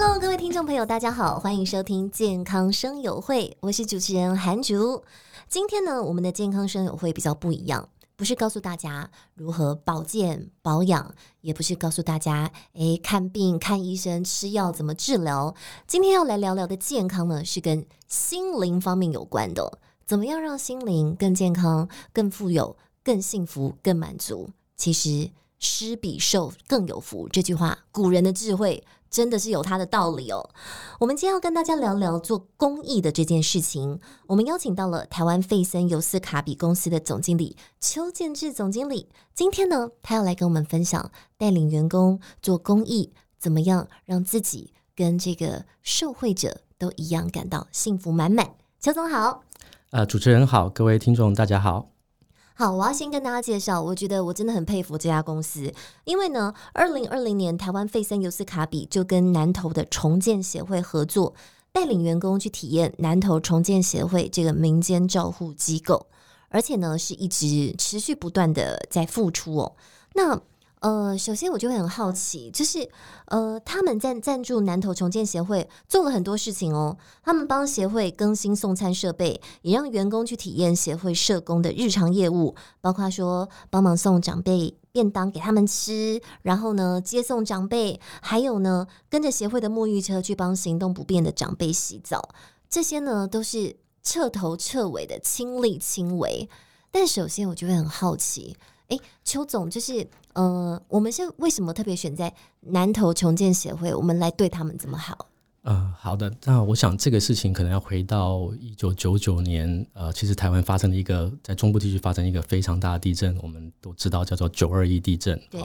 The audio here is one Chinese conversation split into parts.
Hello，各位听众朋友，大家好，欢迎收听健康生友会，我是主持人韩竹。今天呢，我们的健康生友会比较不一样，不是告诉大家如何保健保养，也不是告诉大家诶看病看医生吃药怎么治疗。今天要来聊聊的健康呢，是跟心灵方面有关的，怎么样让心灵更健康、更富有、更幸福、更满足？其实。施比受更有福，这句话古人的智慧真的是有它的道理哦。我们今天要跟大家聊聊做公益的这件事情。我们邀请到了台湾费森尤斯卡比公司的总经理邱建志总经理。今天呢，他要来跟我们分享带领员工做公益，怎么样让自己跟这个受惠者都一样感到幸福满满。邱总好，呃，主持人好，各位听众大家好。好，我要先跟大家介绍，我觉得我真的很佩服这家公司，因为呢，二零二零年台湾费森尤斯卡比就跟南投的重建协会合作，带领员工去体验南投重建协会这个民间照护机构，而且呢是一直持续不断的在付出哦。那呃，首先我就会很好奇，就是呃，他们在赞助南投重建协会做了很多事情哦。他们帮协会更新送餐设备，也让员工去体验协会社工的日常业务，包括说帮忙送长辈便当给他们吃，然后呢接送长辈，还有呢跟着协会的沐浴车去帮行动不便的长辈洗澡，这些呢都是彻头彻尾的亲力亲为。但首先我就会很好奇。哎，邱总，就是呃，我们是为什么特别选在南投重建协会？我们来对他们怎么好？呃，好的，那我想这个事情可能要回到一九九九年，呃，其实台湾发生了一个在中部地区发生一个非常大的地震，我们都知道叫做九二一地震。对，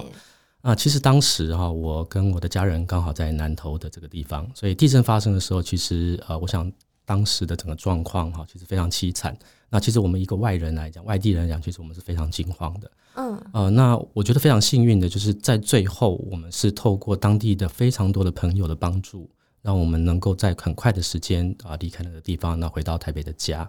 那、呃、其实当时哈，我跟我的家人刚好在南投的这个地方，所以地震发生的时候，其实呃，我想当时的整个状况哈，其实非常凄惨。那其实我们一个外人来讲，外地人来讲，其实我们是非常惊慌的。嗯，呃，那我觉得非常幸运的，就是在最后，我们是透过当地的非常多的朋友的帮助，让我们能够在很快的时间啊离开那个地方，那回到台北的家。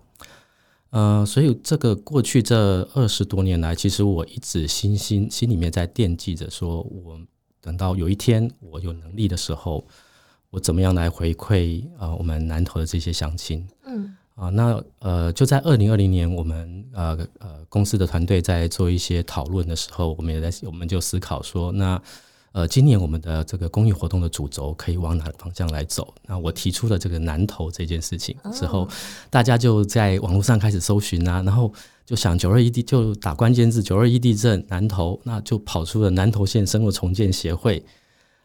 呃，所以这个过去这二十多年来，其实我一直心心心里面在惦记着，说我等到有一天我有能力的时候，我怎么样来回馈啊、呃、我们南投的这些乡亲。嗯。啊，那呃，就在二零二零年，我们呃呃公司的团队在做一些讨论的时候，我们也在我们就思考说，那呃今年我们的这个公益活动的主轴可以往哪个方向来走？那我提出了这个南投这件事情之后，大家就在网络上开始搜寻啊，然后就想九二一地就打关键字九二一地震南投，那就跑出了南投县生活重建协会。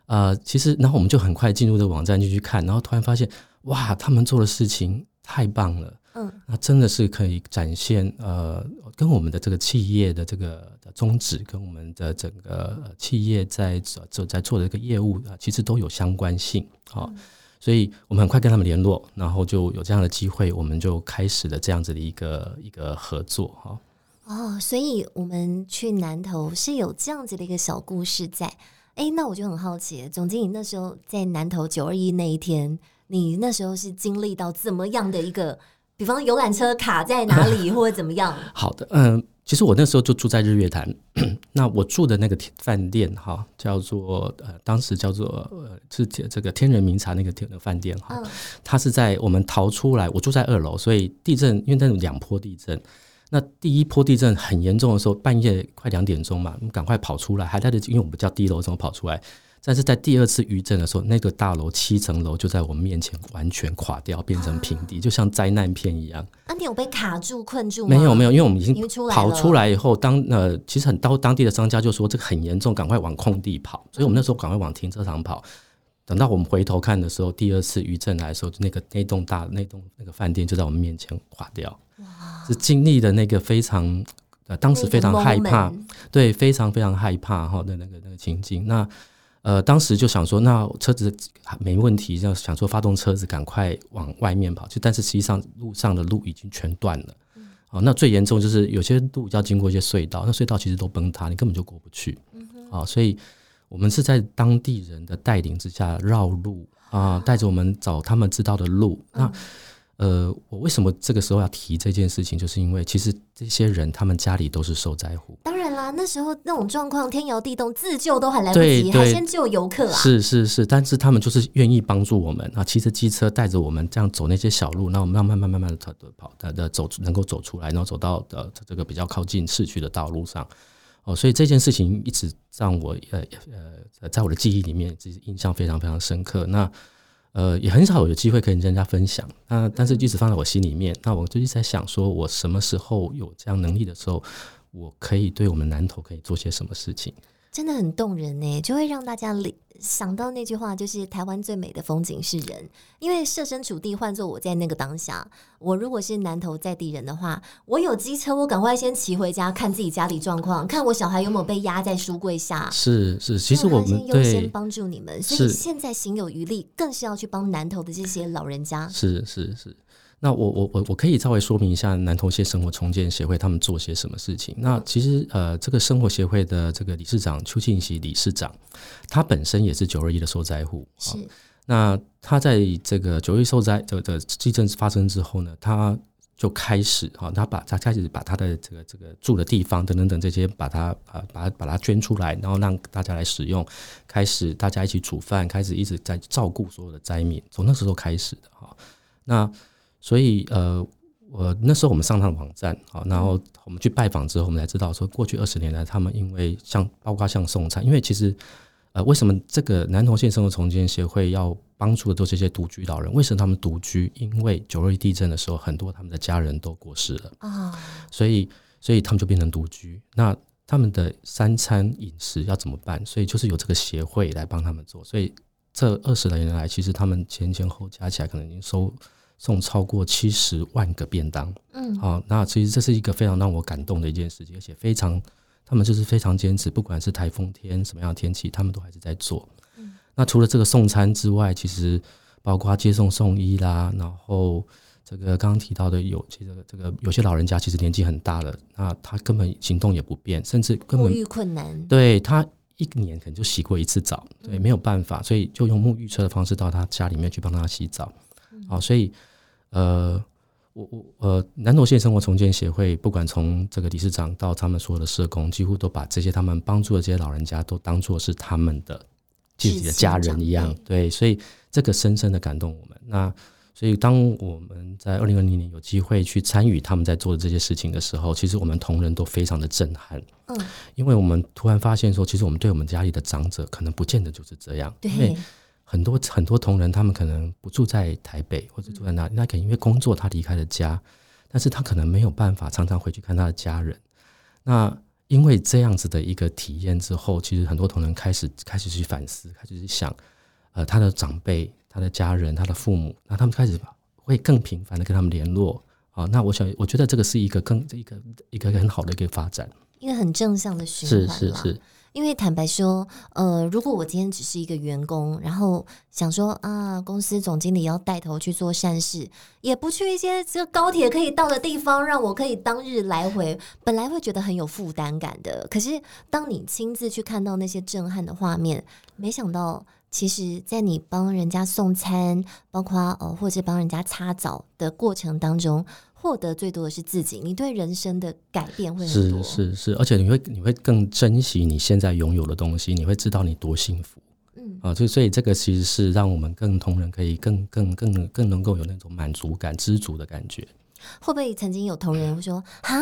呃，其实然后我们就很快进入这个网站进去看，然后突然发现哇，他们做的事情。太棒了，嗯，那真的是可以展现呃，跟我们的这个企业的这个宗旨，跟我们的整个企业在做在做的这个业务啊，其实都有相关性，好，嗯，所以我们很快跟他们联络，然后就有这样的机会，我们就开始了这样子的一个一个合作，哈。哦，所以我们去南投是有这样子的一个小故事在，哎，那我就很好奇，总经理那时候在南投九二一那一天。你那时候是经历到怎么样的一个，比方游览车卡在哪里，或者怎么样？好的，嗯，其实我那时候就住在日月潭，那我住的那个饭店哈，叫做呃，当时叫做呃，是这个天人茗茶那个天的饭店哈，它是在我们逃出来，我住在二楼，所以地震因为那种两波地震，那第一波地震很严重的时候，半夜快两点钟嘛，我们赶快跑出来，还带着，因为我们叫低楼，怎么跑出来？但是在第二次余震的时候，那个大楼七层楼就在我们面前完全垮掉，变成平地，就像灾难片一样。啊，你有被卡住、困住吗？没有，没有，因为我们已经跑出来以后，当呃，其实很多当地的商家就说这个很严重，赶快往空地跑。所以我们那时候赶快往停车场跑。等到我们回头看的时候，第二次余震来的时候，那个那栋大那栋那个饭店就在我们面前垮掉。哇！是经历的那个非常呃，当时非常害怕，对，非常非常害怕哈的那个那个情景。那呃，当时就想说，那车子没问题，就想说发动车子赶快往外面跑，就但是实际上路上的路已经全断了。那最严重就是有些路要经过一些隧道，那隧道其实都崩塌，你根本就过不去。嗯哼。哦，所以我们是在当地人的带领之下绕路啊，带着我们找他们知道的路。嗯、那呃，我为什么这个时候要提这件事情？就是因为其实这些人他们家里都是受灾户。当然啦，那时候那种状况，天摇地动，自救都还来不及，还先救游客啊！是是是，但是他们就是愿意帮助我们啊，骑着机车带着我们这样走那些小路，那我们慢慢慢慢慢的跑的的走，能够走出来，然后走到呃这个比较靠近市区的道路上。哦，所以这件事情一直让我呃呃在我的记忆里面，其实印象非常非常深刻。那。呃，也很少有机会跟人家分享，那但是一直放在我心里面。那我最近在想，说我什么时候有这样能力的时候，我可以对我们南投可以做些什么事情。真的很动人呢，就会让大家想到那句话，就是台湾最美的风景是人。因为设身处地，换作我在那个当下，我如果是南投在地人的话，我有机车，我赶快先骑回家，看自己家里状况，看我小孩有没有被压在书柜下。是是，其实我们优先帮助你们，所以现在行有余力，更是要去帮南投的这些老人家。是是是。那我我我我可以稍微说明一下南投县生活重建协会他们做些什么事情。那其实呃，这个生活协会的这个理事长邱庆喜理事长，他本身也是九二一的受灾户。是。那他在这个九二一受灾的的地震发生之后呢，他就开始啊，他把他开始把他的这个这个住的地方等等等这些，把它啊把把它捐出来，然后让大家来使用，开始大家一起煮饭，开始一直在照顾所有的灾民，从那时候开始的哈。那所以，呃，我那时候我们上他的网站，好，然后我们去拜访之后，我们才知道说，过去二十年来，他们因为像包括像送餐，因为其实，呃，为什么这个南投县生活重建协会要帮助的都是这些独居老人？为什么他们独居？因为九二一地震的时候，很多他们的家人都过世了啊，所以，所以他们就变成独居。那他们的三餐饮食要怎么办？所以就是有这个协会来帮他们做。所以这二十来年来，其实他们前前后加起来可能已经收。送超过七十万个便当，嗯，好、哦，那其实这是一个非常让我感动的一件事情，而且非常，他们就是非常坚持，不管是台风天什么样的天气，他们都还是在做。嗯，那除了这个送餐之外，其实包括接送送医啦，然后这个刚刚提到的有这个这个有些老人家其实年纪很大了，那他根本行动也不便，甚至根本沐浴困难，对他一年可能就洗过一次澡，对，没有办法，所以就用沐浴车的方式到他家里面去帮他洗澡，好、哦，所以。呃，我我呃，南投县生活重建协会，不管从这个理事长到他们所有的社工，几乎都把这些他们帮助的这些老人家，都当作是他们的自己的家人一样。对，所以这个深深的感动我们。那所以当我们在二零二零年有机会去参与他们在做的这些事情的时候，其实我们同仁都非常的震撼。嗯，因为我们突然发现说，其实我们对我们家里的长者，可能不见得就是这样。对。很多很多同仁，他们可能不住在台北，或者住在哪里，那可能因为工作他离开了家，但是他可能没有办法常常回去看他的家人。那因为这样子的一个体验之后，其实很多同仁开始开始去反思，开始去想，呃，他的长辈、他的家人、他的父母，那他们开始会更频繁的跟他们联络啊。那我想，我觉得这个是一个更一个一个很好的一个发展，一个很正向的循环。是是是。因为坦白说，呃，如果我今天只是一个员工，然后想说啊，公司总经理要带头去做善事，也不去一些这个高铁可以到的地方，让我可以当日来回，本来会觉得很有负担感的。可是当你亲自去看到那些震撼的画面，没想到，其实，在你帮人家送餐，包括呃，或者帮人家擦澡的过程当中。获得最多的是自己，你对人生的改变会很多，是是是，而且你会你会更珍惜你现在拥有的东西，你会知道你多幸福，嗯啊，所以所以这个其实是让我们更同仁可以更更更更能够有那种满足感、知足的感觉。会不会曾经有同仁会说啊，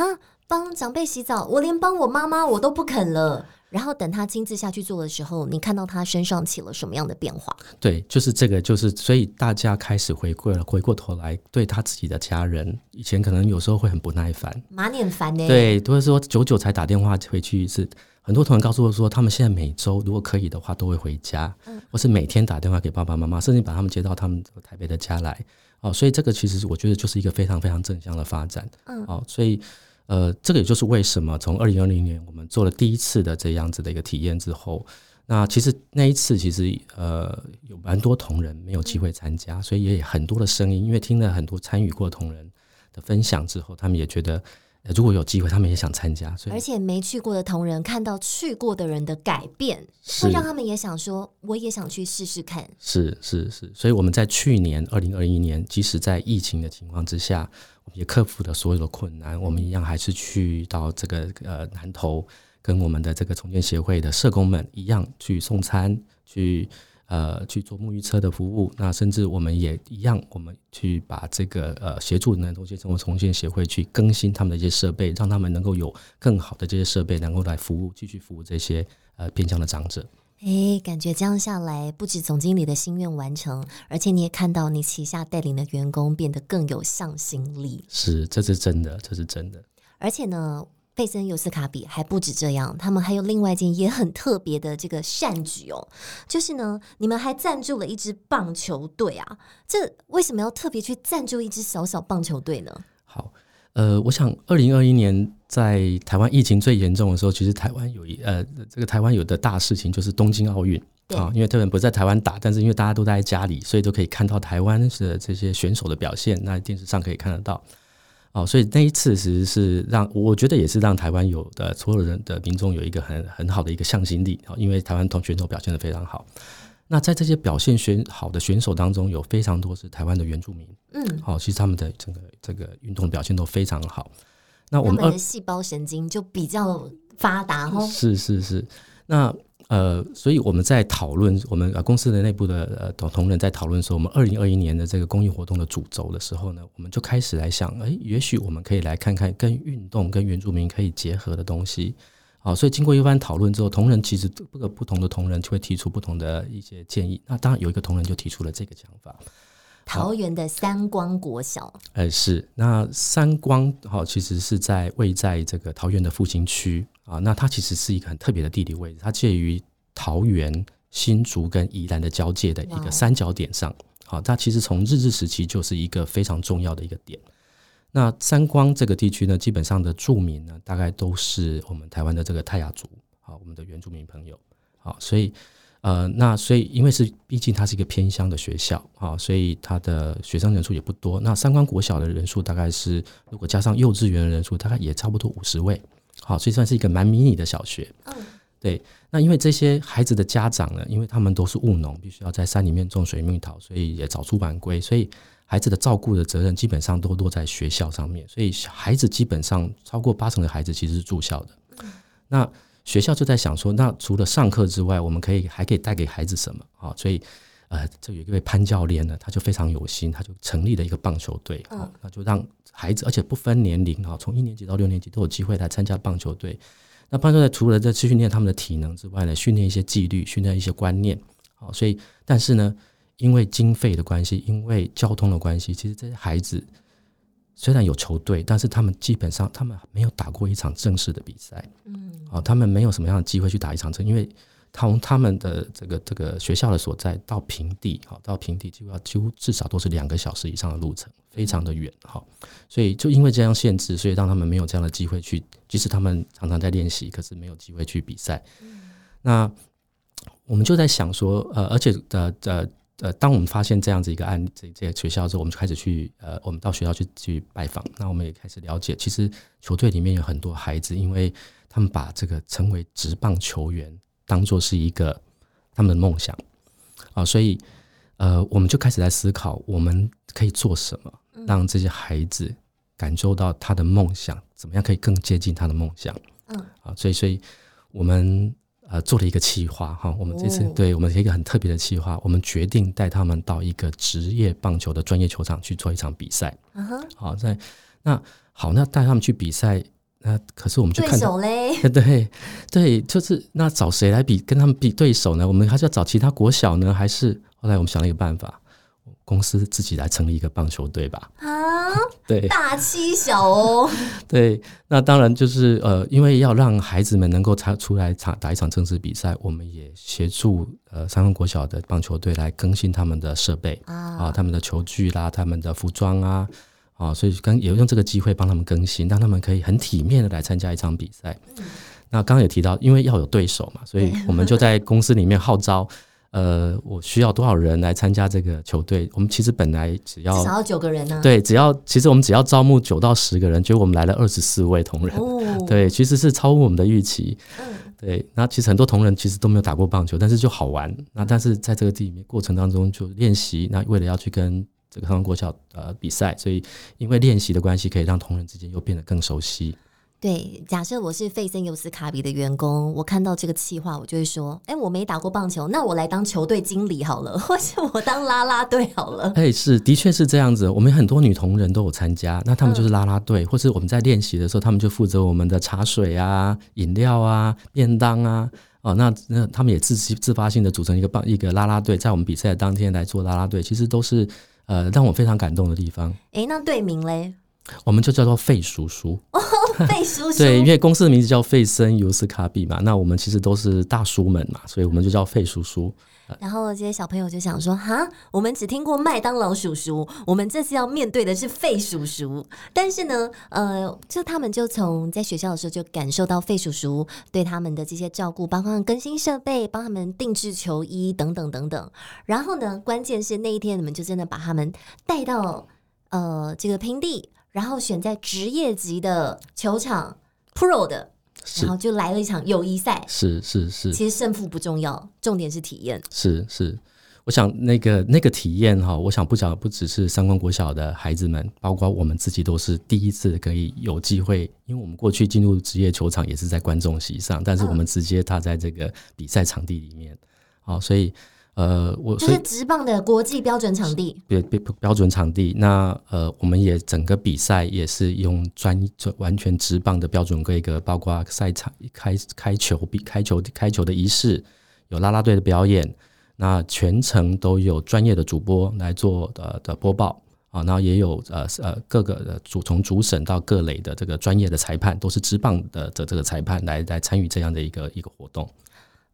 帮长辈洗澡，我连帮我妈妈我都不肯了。然后等他亲自下去做的时候，你看到他身上起了什么样的变化？对，就是这个，就是所以大家开始回归了，回过头来对他自己的家人，以前可能有时候会很不耐烦，马脸烦呢。对，都会说久久才打电话回去一次。很多同仁告诉我说，他们现在每周如果可以的话，都会回家，嗯，或是每天打电话给爸爸妈妈，甚至把他们接到他们台北的家来。哦，所以这个其实我觉得就是一个非常非常正向的发展。嗯，哦，所以。呃，这个也就是为什么从二零二零年我们做了第一次的这样子的一个体验之后，那其实那一次其实呃有蛮多同仁没有机会参加，所以也有很多的声音，因为听了很多参与过同仁的分享之后，他们也觉得，如果有机会，他们也想参加。所以而且没去过的同仁看到去过的人的改变，是会让他们也想说，我也想去试试看。是是是，所以我们在去年二零二一年，即使在疫情的情况之下，也克服了所有的困难，我们一样还是去到这个呃南投，跟我们的这个重建协会的社工们一样去送餐去。呃，去做沐浴车的服务，那甚至我们也一样，我们去把这个呃协助南投县生活重建协会去更新他们的一些设备，让他们能够有更好的这些设备，能够来服务，继续服务这些呃偏乡的长者。哎，感觉这样下来，不止总经理的心愿完成，而且你也看到你旗下带领的员工变得更有向心力。是，这是真的，这是真的。而且呢。贝森尤斯卡比还不止这样，他们还有另外一件也很特别的这个善举哦，就是呢，你们还赞助了一支棒球队啊。这为什么要特别去赞助一支小小棒球队呢？好，呃，我想二零二一年在台湾疫情最严重的时候，其实台湾有一呃，这个台湾有的大事情就是东京奥运啊，因为特别不在台湾打，但是因为大家都待在家里，所以都可以看到台湾的这些选手的表现，那电视上可以看得到。哦，所以那一次其实是让我觉得也是让台湾有的所有人的民众有一个很很好的一个向心力啊，因为台湾同选手表现的非常好。那在这些表现选好的选手当中，有非常多是台湾的原住民，嗯，好，其实他们的整个这个运动表现都非常好。那我们的细胞神经就比较发达哦，是是是，那。呃，所以我们在讨论我们呃公司的内部的呃同同仁在讨论说，我们二零二一年的这个公益活动的主轴的时候呢，我们就开始来想，哎，也许我们可以来看看跟运动跟原住民可以结合的东西。好，所以经过一番讨论之后，同仁其实各个不同的同仁就会提出不同的一些建议。那当然有一个同仁就提出了这个想法。桃园的三光国小，哎，是那三光哈，其实是在位在这个桃园的复兴区啊。那它其实是一个很特别的地理位置，它介于桃园、新竹跟宜兰的交界的一个三角点上。好，它其实从日治时期就是一个非常重要的一个点。那三光这个地区呢，基本上的住民呢，大概都是我们台湾的这个泰雅族，好，我们的原住民朋友，好，所以。呃，那所以因为是毕竟它是一个偏乡的学校啊，所以它的学生人数也不多。那三观国小的人数大概是，如果加上幼稚园的人数，大概也差不多五十位。好，所以算是一个蛮迷你的小学。嗯，对。那因为这些孩子的家长呢，因为他们都是务农，必须要在山里面种水蜜桃，所以也早出晚归，所以孩子的照顾的责任基本上都落在学校上面。所以孩子基本上超过八成的孩子其实是住校的。嗯，那。学校就在想说，那除了上课之外，我们可以还可以带给孩子什么啊？所以，呃，这有一位潘教练呢，他就非常有心，他就成立了一个棒球队啊，那就让孩子，而且不分年龄啊，从一年级到六年级都有机会来参加棒球队。那棒球队除了在去训练他们的体能之外呢，训练一些纪律，训练一些观念。好，所以，但是呢，因为经费的关系，因为交通的关系，其实这些孩子。虽然有球队，但是他们基本上他们没有打过一场正式的比赛。嗯，啊，他们没有什么样的机会去打一场正，因为从他们的这个这个学校的所在到平地，好到平地几乎要几乎至少都是两个小时以上的路程，非常的远。哈，所以就因为这样限制，所以让他们没有这样的机会去，即使他们常常在练习，可是没有机会去比赛。嗯，那我们就在想说，呃，而且呃呃。呃，当我们发现这样子一个案，这这个学校之后，我们就开始去呃，我们到学校去去拜访。那我们也开始了解，其实球队里面有很多孩子，因为他们把这个成为职棒球员当做是一个他们的梦想啊，所以呃，我们就开始在思考，我们可以做什么，让这些孩子感受到他的梦想，怎么样可以更接近他的梦想？嗯，啊，所以，所以我们。呃，做了一个企划哈，我们这次对我们一个很特别的企划，我们决定带他们到一个职业棒球的专业球场去做一场比赛。好，在那好，那带他们去比赛，那可是我们就看手嘞，对对，就是那找谁来比跟他们比对手呢？我们还是要找其他国小呢，还是后来我们想了一个办法。公司自己来成立一个棒球队吧。啊，对，大欺小哦。对，那当然就是呃，因为要让孩子们能够参出来场打一场正式比赛，我们也协助呃三峰国小的棒球队来更新他们的设备啊，啊，他们的球具啦，他们的服装啊，啊，所以刚也用这个机会帮他们更新，让他们可以很体面的来参加一场比赛。嗯、那刚刚也提到，因为要有对手嘛，所以我们就在公司里面号召。呃，我需要多少人来参加这个球队？我们其实本来只要至少要九个人呢、啊。对，只要其实我们只要招募九到十个人，结果我们来了二十四位同仁。哦，对，其实是超乎我们的预期。嗯，对。那其实很多同仁其实都没有打过棒球，但是就好玩。那但是在这个地里面过程当中就练习，那为了要去跟这个台湾国小呃比赛，所以因为练习的关系，可以让同仁之间又变得更熟悉。对，假设我是费森尤斯卡比的员工，我看到这个企划，我就会说：哎，我没打过棒球，那我来当球队经理好了，或是我当啦啦队好了。哎，是，的确是这样子。我们很多女同仁都有参加，那他们就是啦啦队，嗯、或是我们在练习的时候，他们就负责我们的茶水啊、饮料啊、便当啊。哦，那那他们也自自发性的组成一个棒一个啦啦队，在我们比赛的当天来做啦啦队，其实都是呃让我非常感动的地方。哎，那队名嘞？我们就叫做费叔叔哦，费叔叔。对，因为公司的名字叫费森尤斯卡比嘛，那我们其实都是大叔们嘛，所以我们就叫费叔叔。然后这些小朋友就想说：哈，我们只听过麦当劳叔叔，我们这次要面对的是费叔叔。但是呢，呃，就他们就从在学校的时候就感受到费叔叔对他们的这些照顾，帮他们更新设备，帮他们定制球衣等等等等。然后呢，关键是那一天你们就真的把他们带到呃这个平地。然后选在职业级的球场，Pro 的，然后就来了一场友谊赛。是是是，其实胜负不重要，重点是体验。是是，我想那个那个体验哈，我想不讲不只是三观国小的孩子们，包括我们自己都是第一次可以有机会，因为我们过去进入职业球场也是在观众席上，但是我们直接踏在这个比赛场地里面，好，所以。呃，我就是直棒的国际标准场地，标标标准场地。那呃，我们也整个比赛也是用专完全直棒的标准规格，包括赛场开开球比开球开球的仪式，有啦啦队的表演，那全程都有专业的主播来做的的播报啊，然后也有呃呃各个的主从主审到各类的这个专业的裁判，都是直棒的的这个裁判来来参与这样的一个一个活动。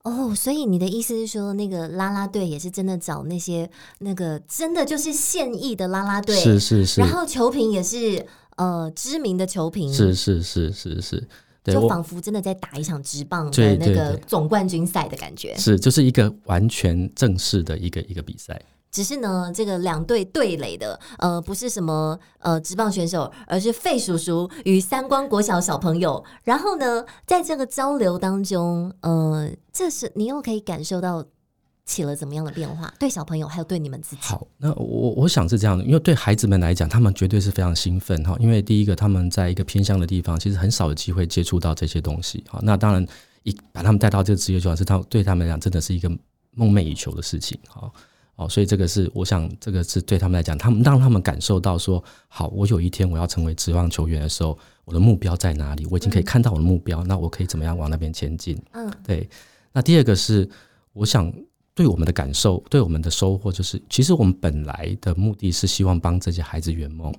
哦，oh, 所以你的意思是说，那个啦啦队也是真的找那些那个真的就是现役的啦啦队，是是是，然后球评也是呃知名的球评，是是是是是，对，就仿佛真的在打一场直棒的那个总冠军赛的感觉，是就是一个完全正式的一个一个比赛。只是呢，这个两队对垒的，呃，不是什么呃职棒选手，而是费叔叔与三光国小小朋友。然后呢，在这个交流当中，呃，这是你又可以感受到起了怎么样的变化？对小朋友，还有对你们自己。好，那我我想是这样的，因为对孩子们来讲，他们绝对是非常兴奋哈。因为第一个，他们在一个偏乡的地方，其实很少有机会接触到这些东西。好，那当然一把他们带到这个职业球场，是他对他们来讲，真的是一个梦寐以求的事情。好。哦，所以这个是我想，这个是对他们来讲，他们让他们感受到说，好，我有一天我要成为职棒球员的时候，我的目标在哪里？我已经可以看到我的目标，那我可以怎么样往那边前进？嗯，对。那第二个是，我想对我们的感受，对我们的收获，就是其实我们本来的目的是希望帮这些孩子圆梦。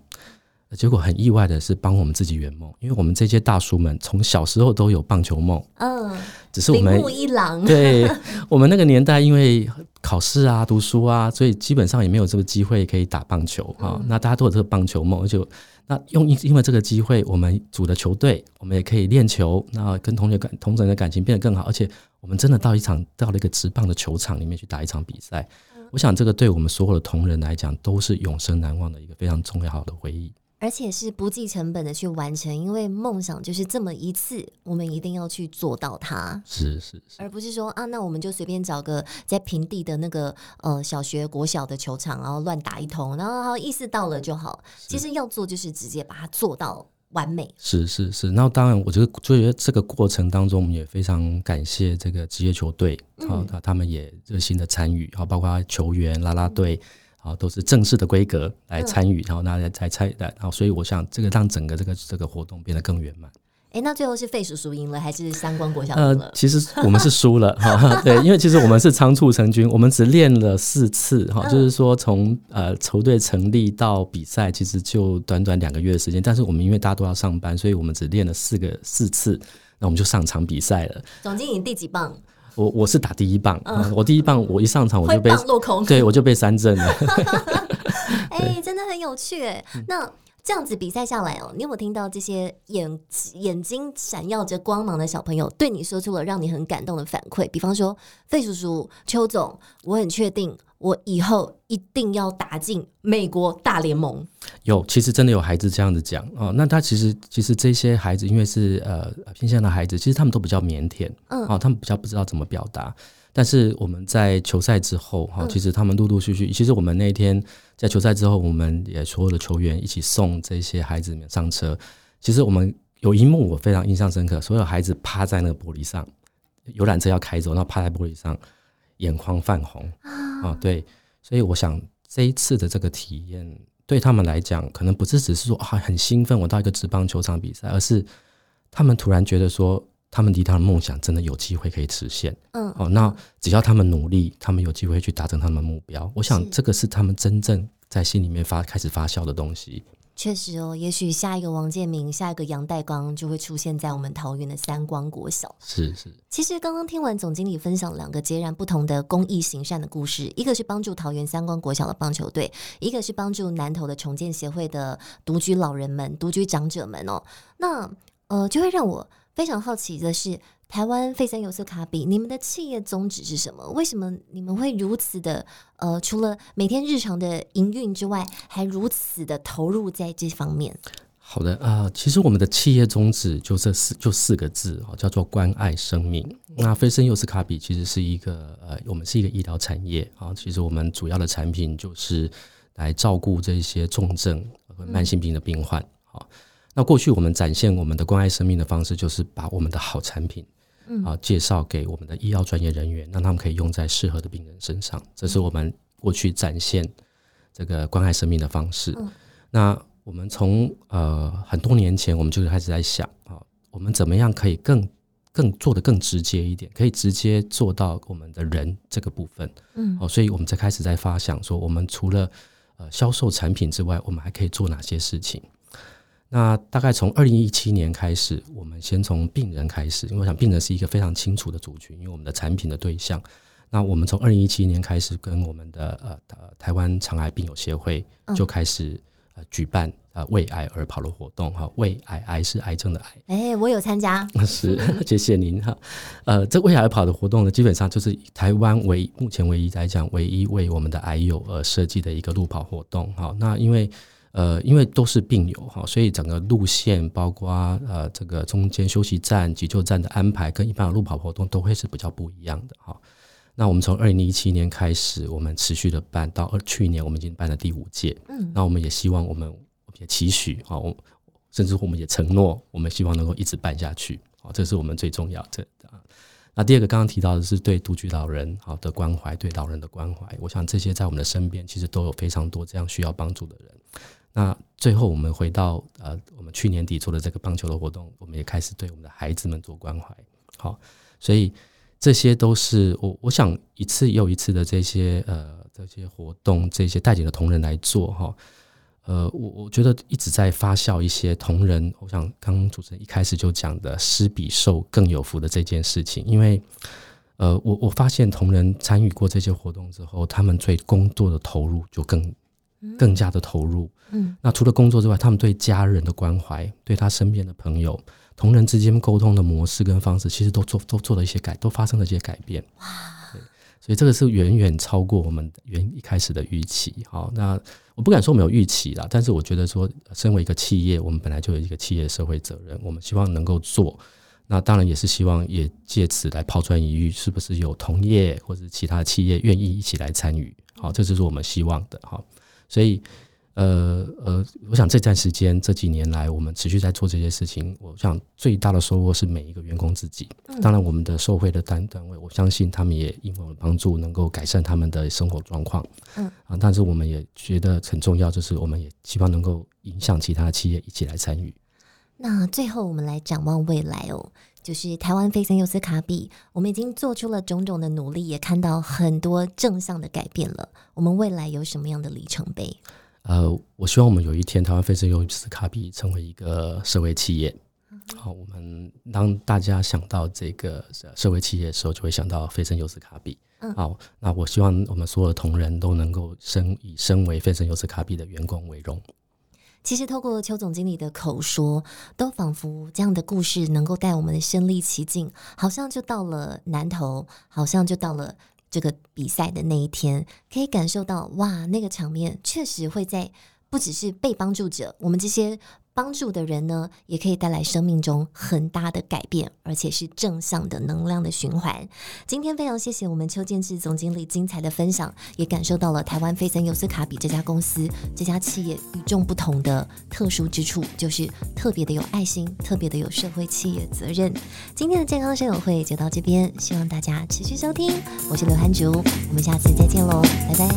结果很意外的是，帮我们自己圆梦，因为我们这些大叔们从小时候都有棒球梦，嗯，只是我们一郎，对，我们那个年代，因为考试啊、读书啊，所以基本上也没有这个机会可以打棒球啊。嗯、那大家都有这个棒球梦，而且那用因因为这个机会，我们组的球队，我们也可以练球，那跟同学感同人的感情变得更好，而且我们真的到一场到了一个直棒的球场里面去打一场比赛，嗯、我想这个对我们所有的同仁来讲，都是永生难忘的一个非常重要好的回忆。而且是不计成本的去完成，因为梦想就是这么一次，我们一定要去做到它。是是是，而不是说啊，那我们就随便找个在平地的那个呃小学、国小的球场，然后乱打一通，然后意思到了就好。其实要做就是直接把它做到完美。是是是，那当然，我觉得觉得这个过程当中，我们也非常感谢这个职业球队，好、嗯，他们也热心的参与，好，包括球员、啦啦队。嗯啊，都是正式的规格来参与，嗯、然后大家才参，然后所以我想这个让整个这个这个活动变得更圆满。哎，那最后是费叔叔赢了，还是三光国小赢了？呃，其实我们是输了哈，对，因为其实我们是仓促成军，我们只练了四次哈，就是说从呃球队成立到比赛，其实就短短两个月的时间，但是我们因为大家都要上班，所以我们只练了四个四次，那我们就上场比赛了。总经理第几棒？我我是打第一棒，嗯、我第一棒我一上场我就被落空，对我就被三振了。哎、欸，真的很有趣哎。那这样子比赛下来哦，你有没有听到这些眼眼睛闪耀着光芒的小朋友对你说出了让你很感动的反馈？比方说，费叔叔、邱总，我很确定我以后一定要打进美国大联盟。有，其实真的有孩子这样子讲哦。那他其实其实这些孩子，因为是呃偏向的孩子，其实他们都比较腼腆，嗯，哦，他们比较不知道怎么表达。但是我们在球赛之后，哈，其实他们陆陆续续，其实我们那一天在球赛之后，我们也所有的球员一起送这些孩子们上车。其实我们有一幕我非常印象深刻，所有孩子趴在那个玻璃上，游览车要开走，然后趴在玻璃上，眼眶泛红啊，对。所以我想这一次的这个体验对他们来讲，可能不是只是说啊很兴奋，我到一个职棒球场比赛，而是他们突然觉得说。他们离他的梦想真的有机会可以实现，嗯，哦，那只要他们努力，他们有机会去达成他们的目标。我想这个是他们真正在心里面发开始发酵的东西。确实哦，也许下一个王建民，下一个杨代刚就会出现在我们桃园的三光国小。是是。其实刚刚听完总经理分享两个截然不同的公益行善的故事，一个是帮助桃园三光国小的棒球队，一个是帮助南投的重建协会的独居老人们、独居长者们哦。那呃，就会让我。非常好奇的是，台湾费森尤斯卡比，你们的企业宗旨是什么？为什么你们会如此的呃，除了每天日常的营运之外，还如此的投入在这方面？好的啊、其实我们的企业宗旨就这四就四个字啊，叫做关爱生命。那费森尤斯卡比其实是一个呃，我们是一个医疗产业啊，其实我们主要的产品就是来照顾这些重症和慢性病的病患。那过去我们展现我们的关爱生命的方式，就是把我们的好产品，啊，介绍给我们的医药专业人员，让他们可以用在适合的病人身上。这是我们过去展现这个关爱生命的方式。那我们从呃很多年前，我们就开始在想啊，我们怎么样可以更更做的更直接一点，可以直接做到我们的人这个部分。嗯，哦，所以我们才开始在发想说，我们除了呃销售产品之外，我们还可以做哪些事情？那大概从二零一七年开始，我们先从病人开始，因为我想病人是一个非常清楚的族群，因为我们的产品的对象。那我们从二零一七年开始，跟我们的呃台湾肠癌病友协会就开始呃举办呃为癌而跑的活动哈，为癌癌是癌症的癌。哎、欸，我有参加，是 谢谢您哈。呃，这为癌而跑的活动呢，基本上就是台湾唯目前唯一来讲唯一为我们的癌友而设计的一个路跑活动哈。那因为呃，因为都是病友哈，所以整个路线包括呃这个中间休息站、急救站的安排，跟一般的路跑活动都会是比较不一样的哈。那我们从二零一七年开始，我们持续的办到二去年，我们已经办了第五届。嗯，那我们也希望我们，也期许哈，甚至我们也承诺，我们希望能够一直办下去。啊，这是我们最重要的。那第二个刚刚提到的是对独居老人好的关怀，对老人的关怀。我想这些在我们的身边，其实都有非常多这样需要帮助的人。那最后，我们回到呃，我们去年底做的这个棒球的活动，我们也开始对我们的孩子们做关怀。好，所以这些都是我我想一次又一次的这些呃这些活动，这些带领的同仁来做哈。呃，我我觉得一直在发酵一些同仁。我想刚刚主持人一开始就讲的“施比受更有福”的这件事情，因为呃，我我发现同仁参与过这些活动之后，他们对工作的投入就更。更加的投入，嗯，那除了工作之外，他们对家人的关怀，对他身边的朋友、同人之间沟通的模式跟方式，其实都做都做了一些改，都发生了一些改变。哇，对，所以这个是远远超过我们原一开始的预期。好，那我不敢说没有预期啦，但是我觉得说，身为一个企业，我们本来就有一个企业社会责任，我们希望能够做。那当然也是希望也借此来抛砖引玉，是不是有同业或者其他企业愿意一起来参与？好，这就是我们希望的。好。所以，呃呃，我想这段时间这几年来，我们持续在做这些事情。我想最大的收获是每一个员工自己。当然，我们的受惠的单单位，我相信他们也因为我们帮助，能够改善他们的生活状况。嗯啊，但是我们也觉得很重要，就是我们也希望能够影响其他企业一起来参与。那最后，我们来展望未来哦。就是台湾飞森尤斯卡比，我们已经做出了种种的努力，也看到很多正向的改变了。我们未来有什么样的里程碑？呃，我希望我们有一天台湾飞森尤斯卡比成为一个社会企业。好，我们当大家想到这个社会企业的时候，就会想到费森尤斯卡比。好，那我希望我们所有的同仁都能够身以身为费森尤斯卡比的员工为荣。其实透过邱总经理的口说，都仿佛这样的故事能够带我们身临其境，好像就到了南投，好像就到了这个比赛的那一天，可以感受到哇，那个场面确实会在不只是被帮助者，我们这些。帮助的人呢，也可以带来生命中很大的改变，而且是正向的能量的循环。今天非常谢谢我们邱建志总经理精彩的分享，也感受到了台湾飞森尤斯卡比这家公司、这家企业与众不同的特殊之处，就是特别的有爱心，特别的有社会企业责任。今天的健康生友会就到这边，希望大家持续收听。我是刘涵竹，我们下次再见喽，拜拜。